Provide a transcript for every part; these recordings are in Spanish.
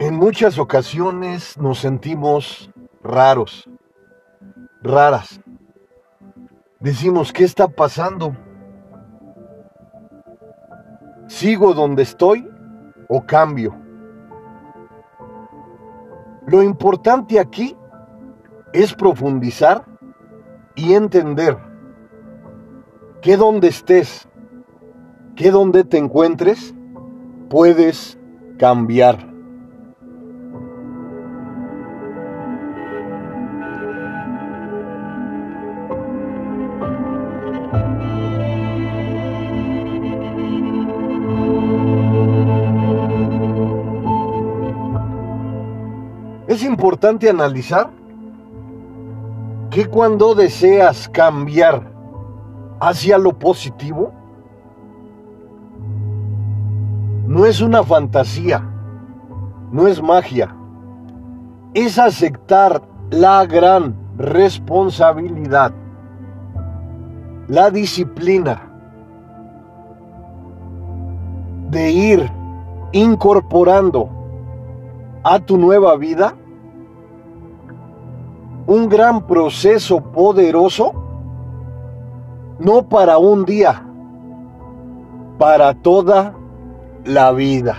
En muchas ocasiones nos sentimos raros, raras. Decimos, ¿qué está pasando? ¿Sigo donde estoy o cambio? Lo importante aquí es profundizar y entender que donde estés, que donde te encuentres, puedes cambiar. Es importante analizar que cuando deseas cambiar hacia lo positivo, no es una fantasía, no es magia, es aceptar la gran responsabilidad, la disciplina de ir incorporando a tu nueva vida un gran proceso poderoso, no para un día, para toda la vida.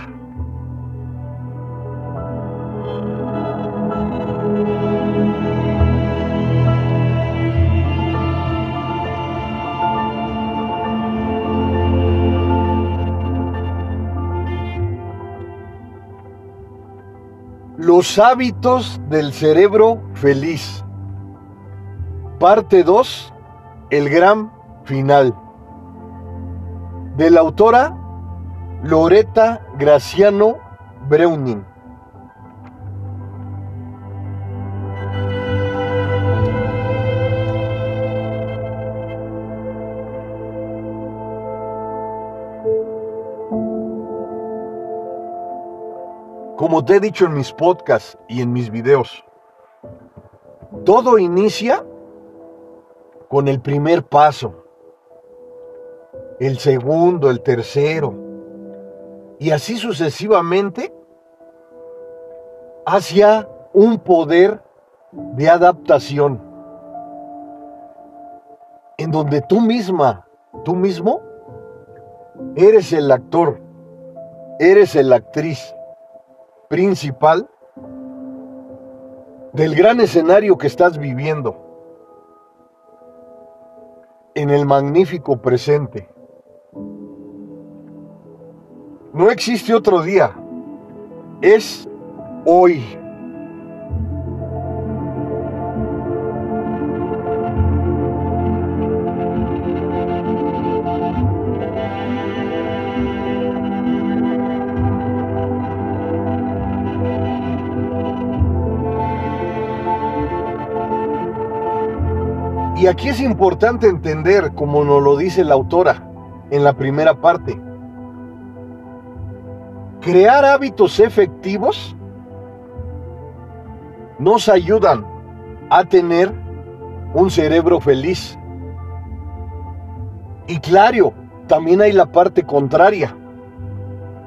Los hábitos del cerebro feliz. Parte 2. El gran final. De la autora Loreta Graciano Breuning. Como te he dicho en mis podcasts y en mis videos, todo inicia con el primer paso, el segundo, el tercero, y así sucesivamente hacia un poder de adaptación, en donde tú misma, tú mismo, eres el actor, eres la actriz principal del gran escenario que estás viviendo en el magnífico presente. No existe otro día, es hoy. Aquí es importante entender, como nos lo dice la autora en la primera parte, crear hábitos efectivos nos ayudan a tener un cerebro feliz. Y claro, también hay la parte contraria,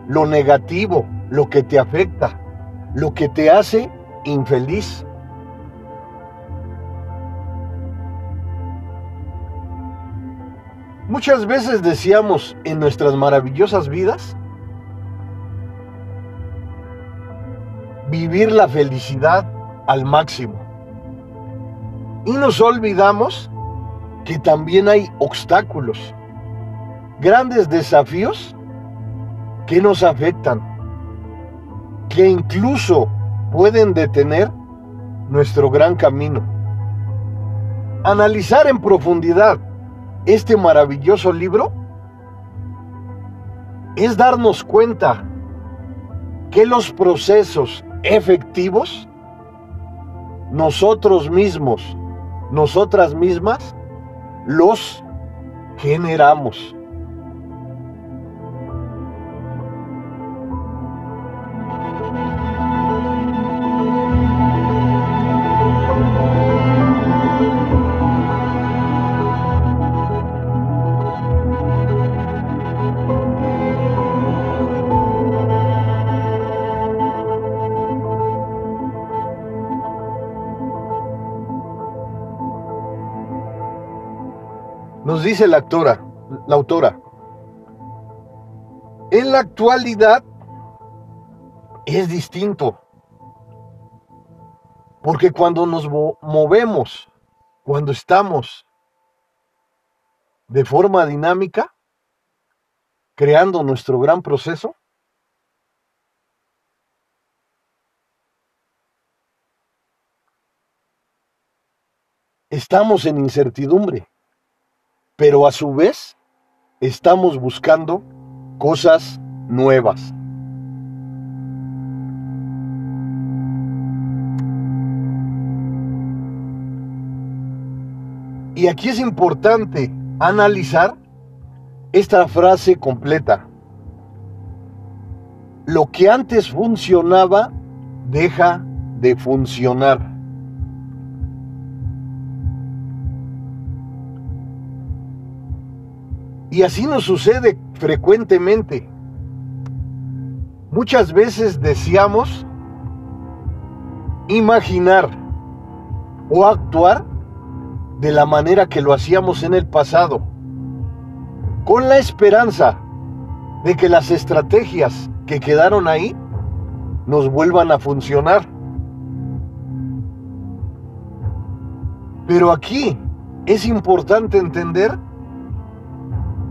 lo negativo, lo que te afecta, lo que te hace infeliz. Muchas veces decíamos en nuestras maravillosas vidas, vivir la felicidad al máximo. Y nos olvidamos que también hay obstáculos, grandes desafíos que nos afectan, que incluso pueden detener nuestro gran camino. Analizar en profundidad este maravilloso libro es darnos cuenta que los procesos efectivos nosotros mismos, nosotras mismas, los generamos. Dice la autora, la autora, en la actualidad es distinto. Porque cuando nos movemos, cuando estamos de forma dinámica, creando nuestro gran proceso, estamos en incertidumbre, pero a su vez estamos buscando cosas nuevas. Y aquí es importante analizar esta frase completa. Lo que antes funcionaba deja de funcionar. Y así nos sucede frecuentemente. Muchas veces deseamos imaginar o actuar de la manera que lo hacíamos en el pasado, con la esperanza de que las estrategias que quedaron ahí nos vuelvan a funcionar. Pero aquí es importante entender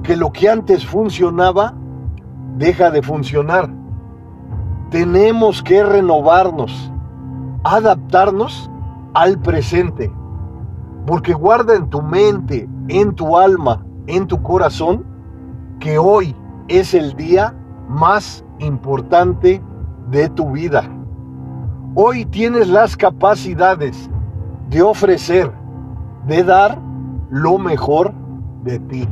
que lo que antes funcionaba deja de funcionar. Tenemos que renovarnos, adaptarnos al presente. Porque guarda en tu mente, en tu alma, en tu corazón, que hoy es el día más importante de tu vida. Hoy tienes las capacidades de ofrecer, de dar lo mejor de ti.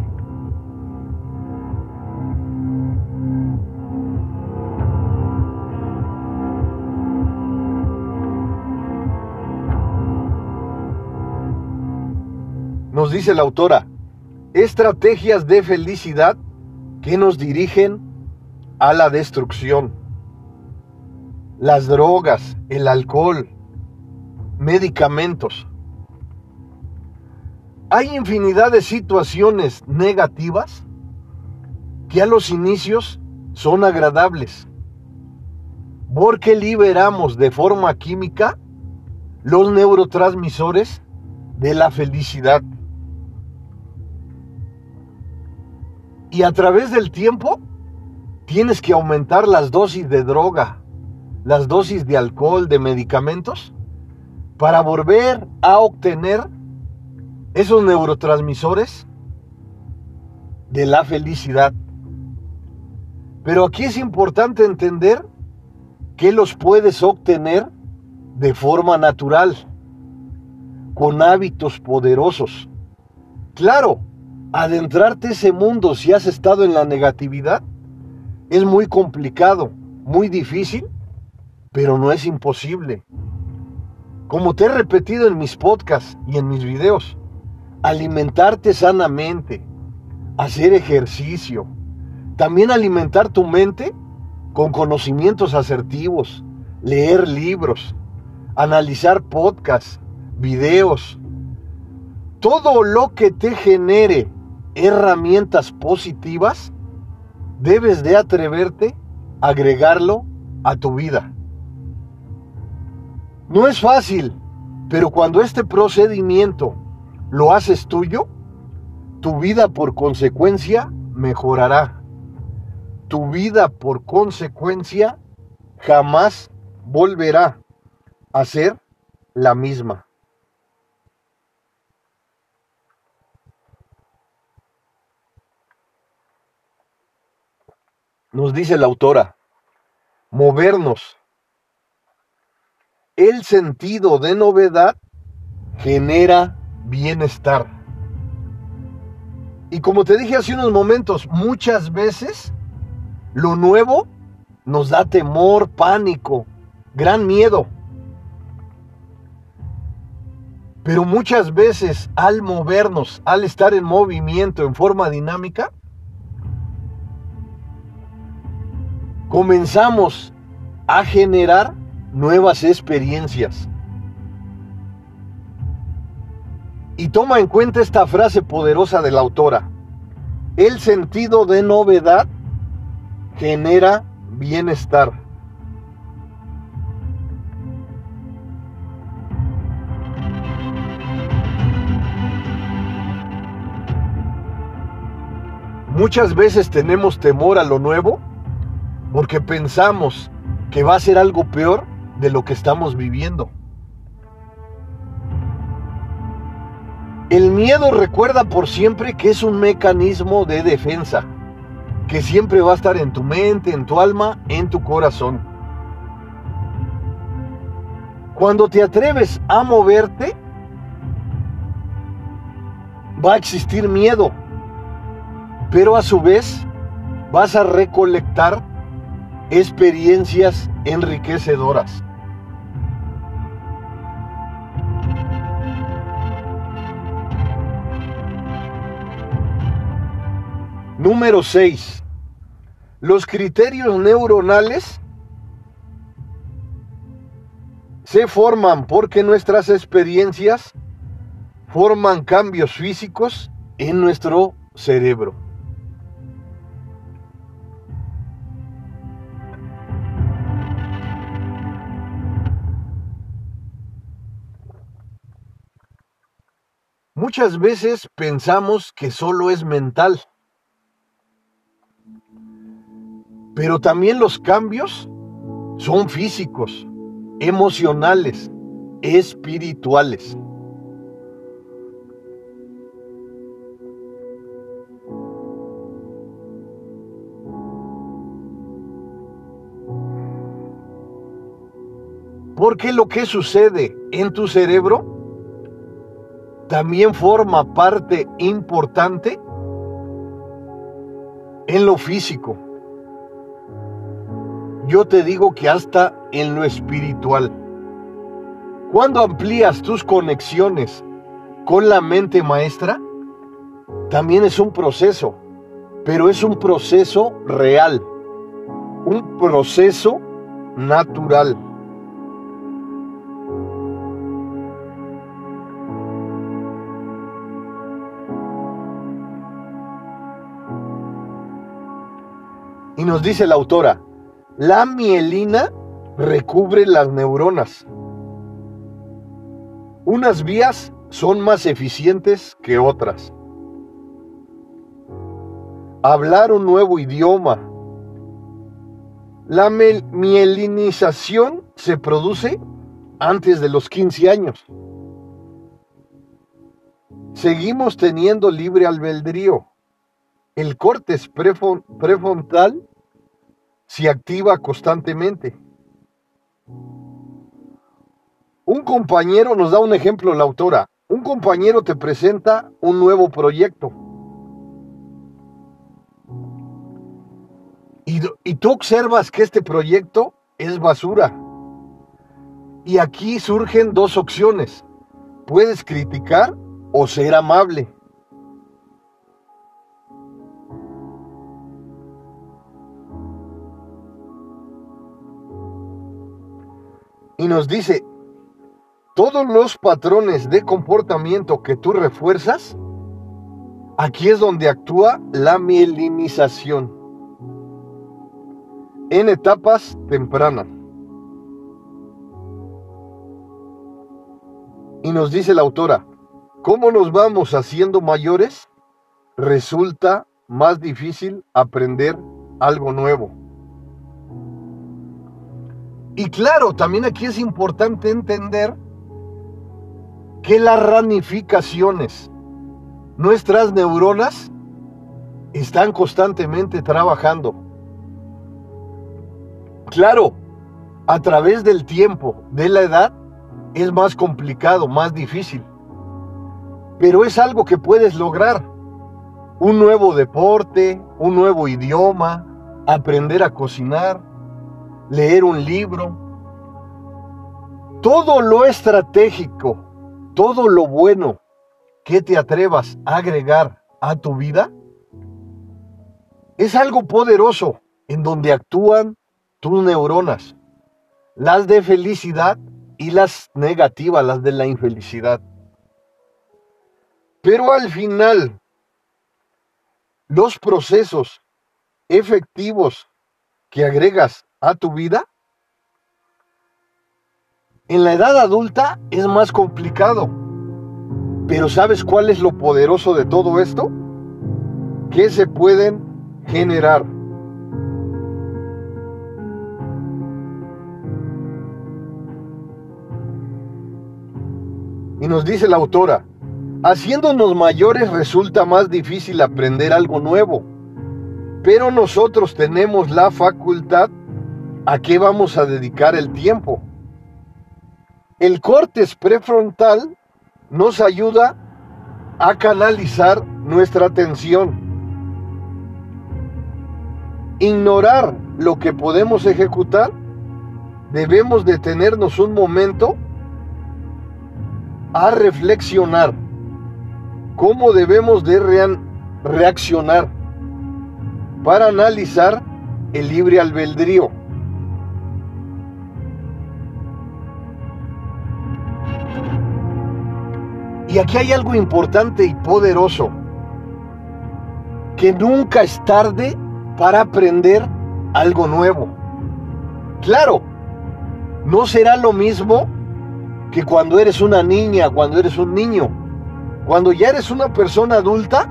Nos dice la autora, estrategias de felicidad que nos dirigen a la destrucción. Las drogas, el alcohol, medicamentos. Hay infinidad de situaciones negativas que a los inicios son agradables, porque liberamos de forma química los neurotransmisores de la felicidad. Y a través del tiempo tienes que aumentar las dosis de droga, las dosis de alcohol, de medicamentos, para volver a obtener esos neurotransmisores de la felicidad. Pero aquí es importante entender que los puedes obtener de forma natural, con hábitos poderosos. Claro, adentrarte ese mundo si has estado en la negatividad es muy complicado, muy difícil, pero no es imposible. Como te he repetido en mis podcasts y en mis videos, alimentarte sanamente, hacer ejercicio, también alimentar tu mente con conocimientos asertivos, leer libros, analizar podcasts, videos, todo lo que te genere herramientas positivas, debes de atreverte a agregarlo a tu vida. No es fácil, pero cuando este procedimiento lo haces tuyo, tu vida por consecuencia mejorará. Tu vida por consecuencia jamás volverá a ser la misma. Nos dice la autora, movernos. El sentido de novedad genera bienestar. Y como te dije hace unos momentos, muchas veces lo nuevo nos da temor, pánico, gran miedo. Pero muchas veces al movernos, al estar en movimiento en forma dinámica, comenzamos a generar nuevas experiencias. Y toma en cuenta esta frase poderosa de la autora. El sentido de novedad genera bienestar. Muchas veces tenemos temor a lo nuevo porque pensamos que va a ser algo peor de lo que estamos viviendo. El miedo recuerda por siempre que es un mecanismo de defensa, que siempre va a estar en tu mente, en tu alma, en tu corazón. Cuando te atreves a moverte, va a existir miedo, pero a su vez vas a recolectar experiencias enriquecedoras. Número 6. Los criterios neuronales se forman porque nuestras experiencias forman cambios físicos en nuestro cerebro. Muchas veces pensamos que solo es mental, pero también los cambios son físicos, emocionales, espirituales. Porque lo que sucede en tu cerebro también forma parte importante en lo físico. Yo te digo que hasta en lo espiritual. Cuando amplías tus conexiones con la mente maestra, también es un proceso, pero es un proceso real, un proceso natural. Nos dice la autora, la mielina recubre las neuronas. Unas vías son más eficientes que otras. Hablar un nuevo idioma. La mielinización se produce antes de los 15 años. Seguimos teniendo libre albedrío el córtex prefrontal se activa constantemente. Un compañero, nos da un ejemplo la autora, un compañero te presenta un nuevo proyecto. Y, y, tú observas que este proyecto es basura. Y aquí surgen dos opciones. Puedes criticar o ser amable. Y nos dice, todos los patrones de comportamiento que tú refuerzas, aquí es donde actúa la mielinización en etapas tempranas. Y nos dice la autora, ¿cómo nos vamos haciendo mayores? Resulta más difícil aprender algo nuevo. Y claro, también aquí es importante entender que las ramificaciones, nuestras neuronas, están constantemente trabajando. Claro, a través del tiempo, de la edad, es más complicado, más difícil. Pero es algo que puedes lograr. Un nuevo deporte, un nuevo idioma, aprender a cocinar, leer un libro. Todo lo estratégico, todo lo bueno que te atrevas a agregar a tu vida, es algo poderoso en donde actúan tus neuronas, las de felicidad y las negativas, las de la infelicidad. Pero al final, los procesos efectivos que agregas a tu vida, en la edad adulta es más complicado. Pero ¿sabes cuál es lo poderoso de todo esto? Que se pueden generar. Y nos dice la autora, haciéndonos mayores resulta más difícil aprender algo nuevo, pero nosotros tenemos la facultad a qué vamos a dedicar el tiempo. El cortes prefrontal nos ayuda a canalizar nuestra atención. Ignorar lo que podemos ejecutar, debemos detenernos un momento a reflexionar cómo debemos de reaccionar para analizar el libre albedrío. Y aquí hay algo importante y poderoso, que nunca es tarde para aprender algo nuevo. Claro, no será lo mismo que cuando eres una niña, cuando eres un niño. Cuando ya eres una persona adulta,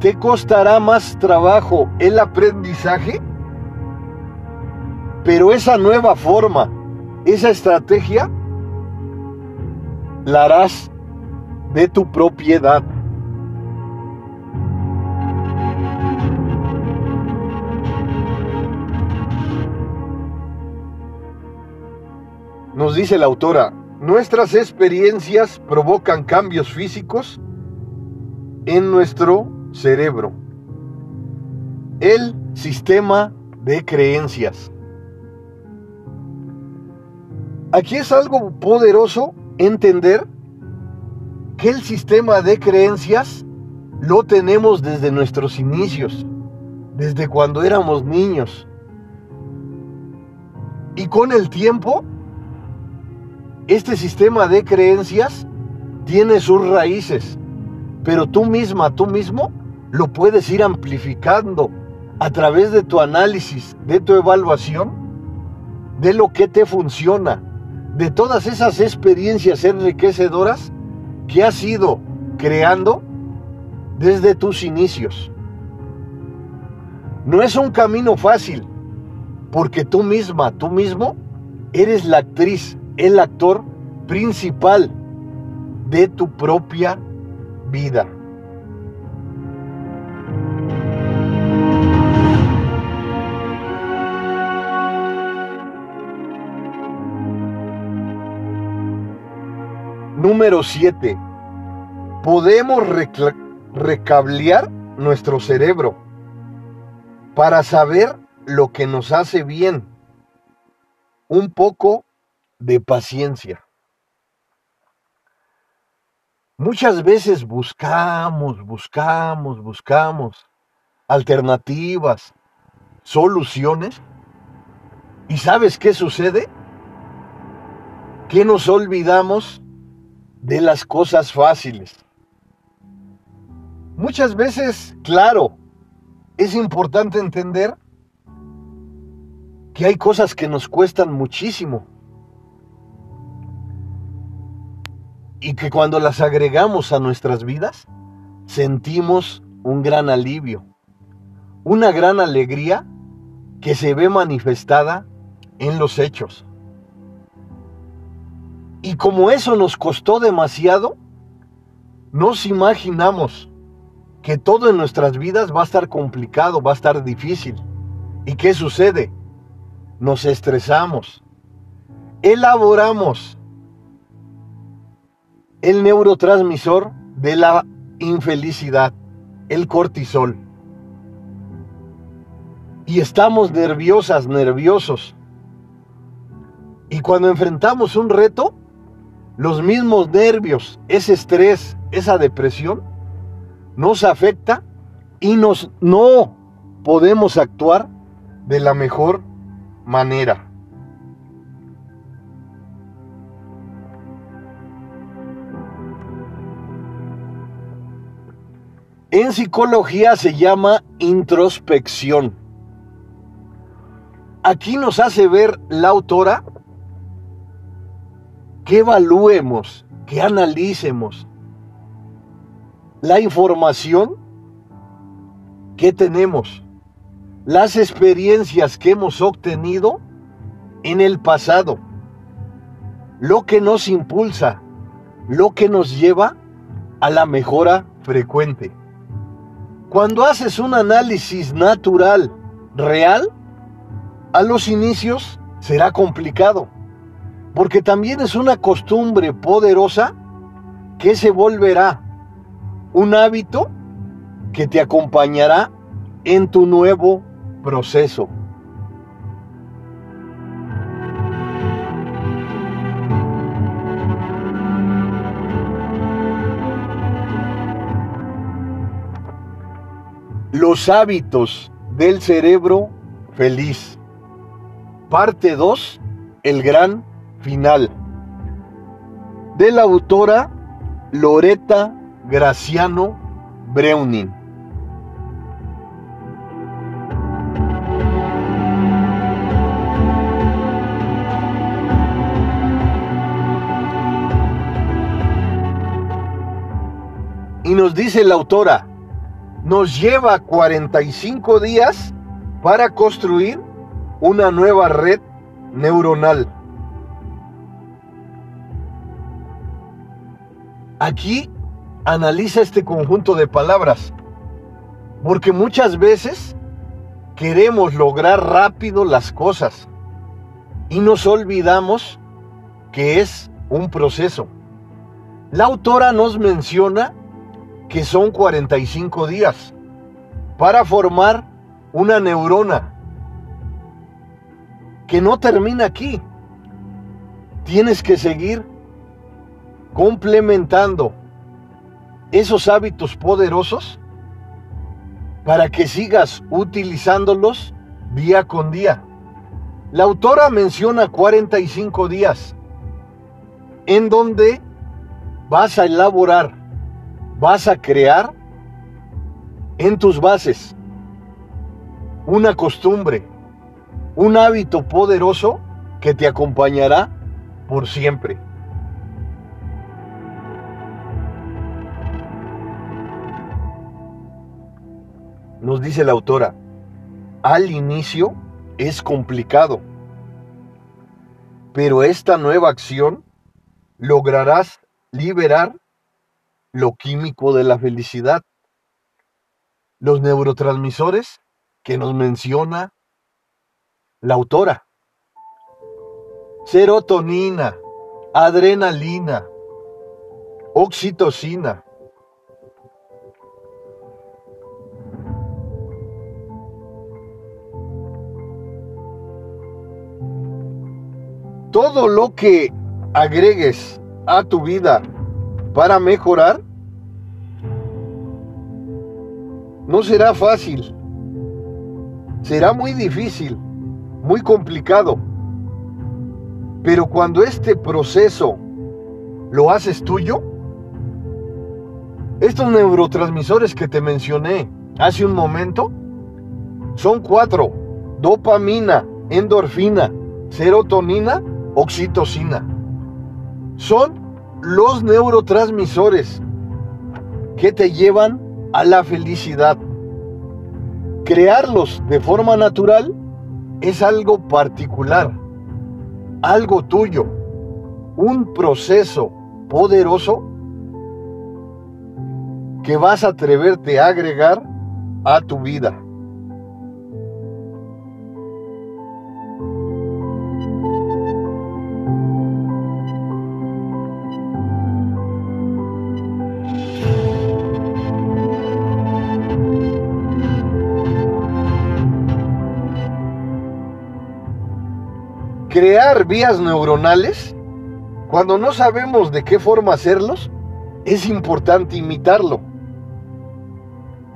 te costará más trabajo el aprendizaje, pero esa nueva forma, esa estrategia, la harás de tu propiedad. Nos dice la autora, Nuestras experiencias provocan cambios físicos en nuestro cerebro. El sistema de creencias. Aquí es algo poderoso entender que el sistema de creencias lo tenemos desde nuestros inicios, desde cuando éramos niños. Y con el tiempo este sistema de creencias tiene sus raíces, pero tú misma, tú mismo, lo puedes ir amplificando a través de tu análisis, de tu evaluación, de lo que te funciona, de todas esas experiencias enriquecedoras que has ido creando desde tus inicios. No es un camino fácil, porque tú misma, tú mismo, eres la actriz el actor principal de tu propia vida. Número 7. Podemos recablear nuestro cerebro para saber lo que nos hace bien. Un poco de paciencia. Muchas veces buscamos, buscamos, buscamos alternativas, soluciones. ¿Y sabes qué sucede? Que nos olvidamos de las cosas fáciles. Muchas veces, claro, es importante entender que hay cosas que nos cuestan muchísimo y que cuando las agregamos a nuestras vidas, sentimos un gran alivio, una gran alegría que se ve manifestada en los hechos. Y como eso nos costó demasiado, nos imaginamos que todo en nuestras vidas va a estar complicado, va a estar difícil. ¿Y qué sucede? Nos estresamos, elaboramos el neurotransmisor de la infelicidad, el cortisol. Y estamos nerviosas, nerviosos. Y cuando enfrentamos un reto, los mismos nervios, ese estrés, esa depresión, nos afecta y nos no podemos actuar de la mejor manera. En psicología se llama introspección. Aquí nos hace ver la autora que evaluemos, que analicemos la información que tenemos, las experiencias que hemos obtenido en el pasado, lo que nos impulsa, lo que nos lleva a la mejora frecuente. Cuando haces un análisis natural, real, a los inicios será complicado, porque también es una costumbre poderosa que se volverá un hábito que te acompañará en tu nuevo proceso. Los hábitos del cerebro feliz. Parte 2. El gran final. De la autora Loreta Graciano Breuning. Y nos dice la autora, nos lleva 45 días para construir una nueva red neuronal. Aquí analiza este conjunto de palabras, porque muchas veces queremos lograr rápido las cosas y nos olvidamos que es un proceso. La autora nos menciona que son 45 días para formar una neurona que no termina aquí. Tienes que seguir complementando esos hábitos poderosos para que sigas utilizándolos día con día. La autora menciona 45 días en donde vas a elaborar, vas a crear en tus bases una costumbre, un hábito poderoso que te acompañará por siempre. Nos dice la autora, al inicio es complicado, pero esta nueva acción lograrás liberar lo químico de la felicidad, los neurotransmisores que nos menciona la autora. Serotonina, adrenalina, oxitocina. Todo lo que agregues a tu vida para mejorar no será fácil. Será muy difícil muy complicado. Pero cuando este proceso lo haces tuyo, estos neurotransmisores que te mencioné hace un momento son cuatro. Dopamina, endorfina, serotonina, oxitocina. Son los neurotransmisores que te llevan a la felicidad. Crearlos de forma natural es algo particular, algo tuyo, un proceso poderoso que vas a atreverte a agregar a tu vida. Vías neuronales, cuando no sabemos de qué forma hacerlos, es importante imitarlo.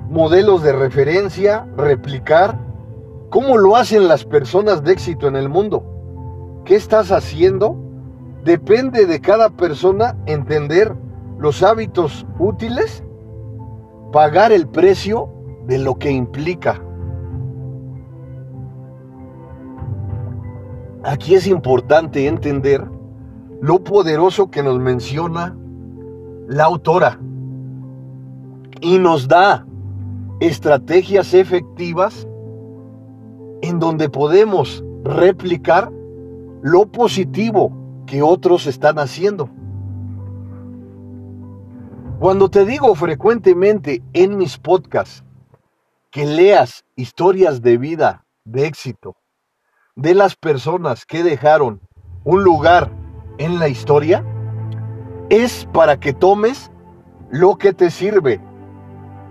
Modelos de referencia, replicar, cómo lo hacen las personas de éxito en el mundo. ¿Qué estás haciendo? Depende de cada persona entender los hábitos útiles pagar el precio de lo que implica. Aquí es importante entender lo poderoso que nos menciona la autora y nos da estrategias efectivas en donde podemos replicar lo positivo que otros están haciendo. Cuando te digo frecuentemente en mis podcasts que leas historias de vida, de éxito, de las personas que dejaron un lugar en la historia, es para que tomes lo que te sirve,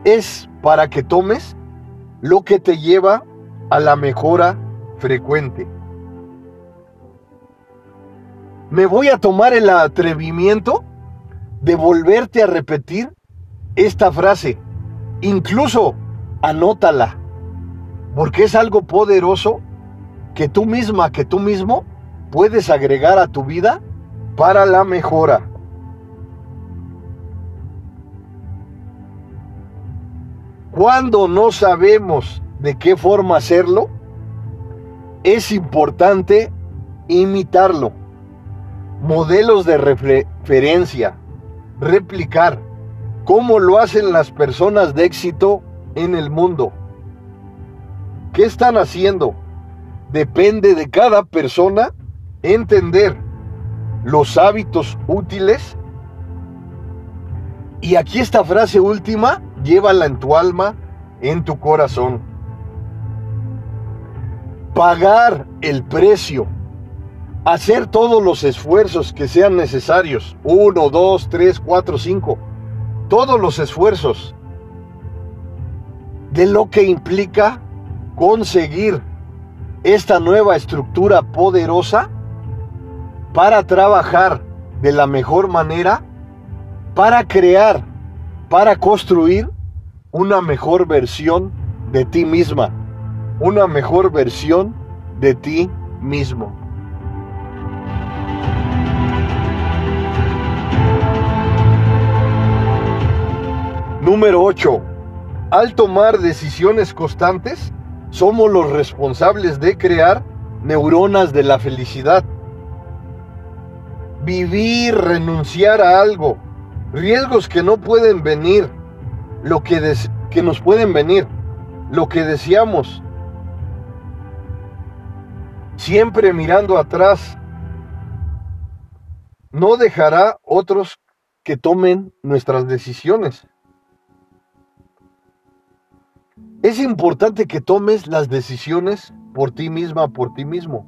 es para que tomes lo que te lleva a la mejora frecuente. Me voy a tomar el atrevimiento de volverte a repetir esta frase. Incluso anótala, porque es algo poderoso que tú misma, que tú mismo puedes agregar a tu vida para la mejora. Cuando no sabemos de qué forma hacerlo, es importante imitarlo. Modelos de referencia, replicar cómo lo hacen las personas de éxito en el mundo. ¿Qué están haciendo? Depende de cada persona entender los hábitos útiles. Y aquí esta frase última, llévala en tu alma, en tu corazón. Pagar el precio, hacer todos los esfuerzos que sean necesarios, uno, dos, tres, cuatro, cinco, todos los esfuerzos de lo que implica conseguir esta nueva estructura poderosa para trabajar de la mejor manera, para crear, para construir una mejor versión de ti misma, una mejor versión de ti mismo. Número 8. Al tomar decisiones constantes, somos los responsables de crear neuronas de la felicidad. Vivir, renunciar a algo, riesgos que no pueden venir, lo que, que nos pueden venir, lo que deseamos. Siempre mirando atrás, no dejará otros que tomen nuestras decisiones. Es importante que tomes las decisiones por ti misma, por ti mismo.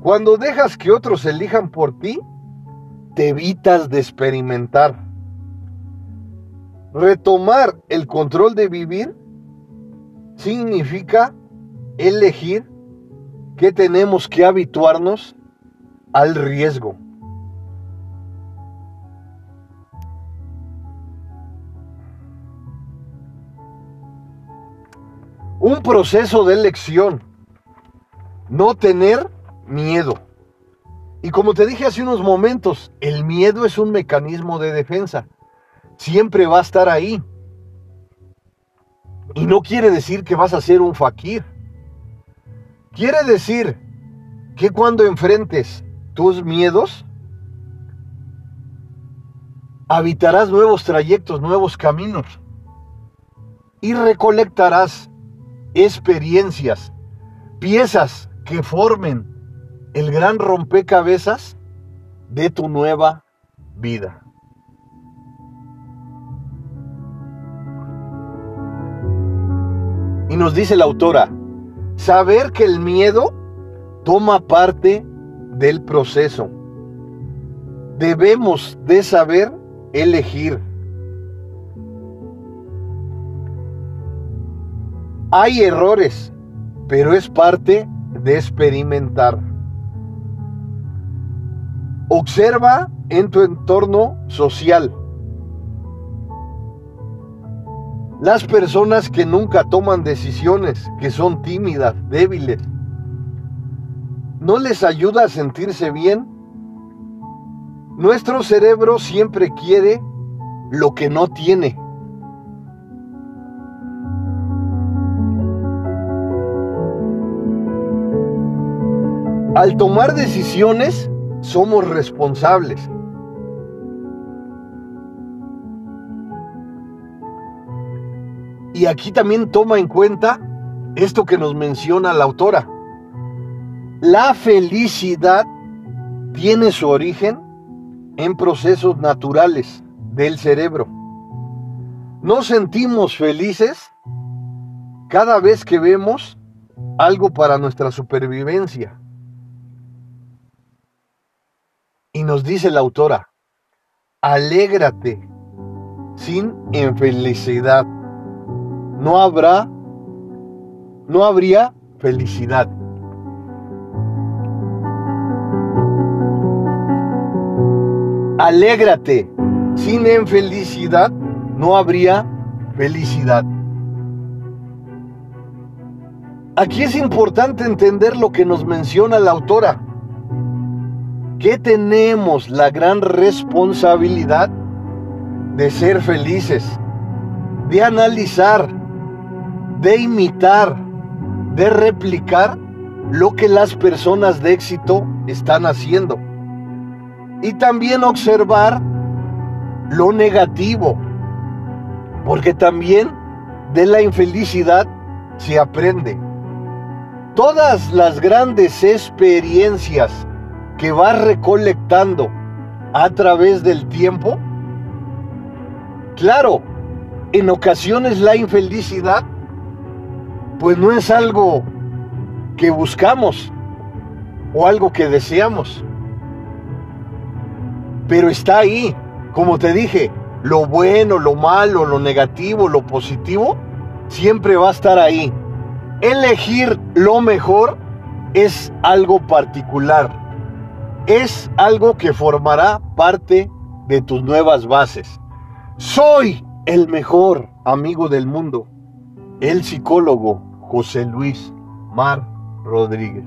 Cuando dejas que otros elijan por ti, te evitas de experimentar. Retomar el control de vivir significa elegir que tenemos que habituarnos al riesgo. Un proceso de elección. No tener miedo. Y como te dije hace unos momentos, el miedo es un mecanismo de defensa. Siempre va a estar ahí. Y no quiere decir que vas a ser un fakir. Quiere decir que cuando enfrentes tus miedos, habitarás nuevos trayectos, nuevos caminos. Y recolectarás experiencias, piezas que formen el gran rompecabezas de tu nueva vida. Y nos dice la autora, saber que el miedo toma parte del proceso. Debemos de saber elegir Hay errores, pero es parte de experimentar. Observa en tu entorno social. Las personas que nunca toman decisiones, que son tímidas, débiles, ¿no les ayuda a sentirse bien? Nuestro cerebro siempre quiere lo que no tiene. Al tomar decisiones, somos responsables. Y aquí también toma en cuenta esto que nos menciona la autora. La felicidad tiene su origen en procesos naturales del cerebro. Nos sentimos felices cada vez que vemos algo para nuestra supervivencia. Y nos dice la autora, alégrate sin infelicidad. No habrá, no habría felicidad. Alégrate sin infelicidad, no habría felicidad. Aquí es importante entender lo que nos menciona la autora que tenemos la gran responsabilidad de ser felices, de analizar, de imitar, de replicar lo que las personas de éxito están haciendo. Y también observar lo negativo, porque también de la infelicidad se aprende. Todas las grandes experiencias que vas recolectando a través del tiempo, claro, en ocasiones la infelicidad, pues no es algo que buscamos o algo que deseamos, pero está ahí, como te dije, lo bueno, lo malo, lo negativo, lo positivo, siempre va a estar ahí. Elegir lo mejor es algo particular es algo que formará parte de tus nuevas bases. Soy el mejor amigo del mundo, el psicólogo José Luis Mar Rodríguez.